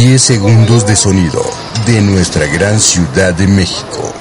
10 segundos de sonido de nuestra gran ciudad de México.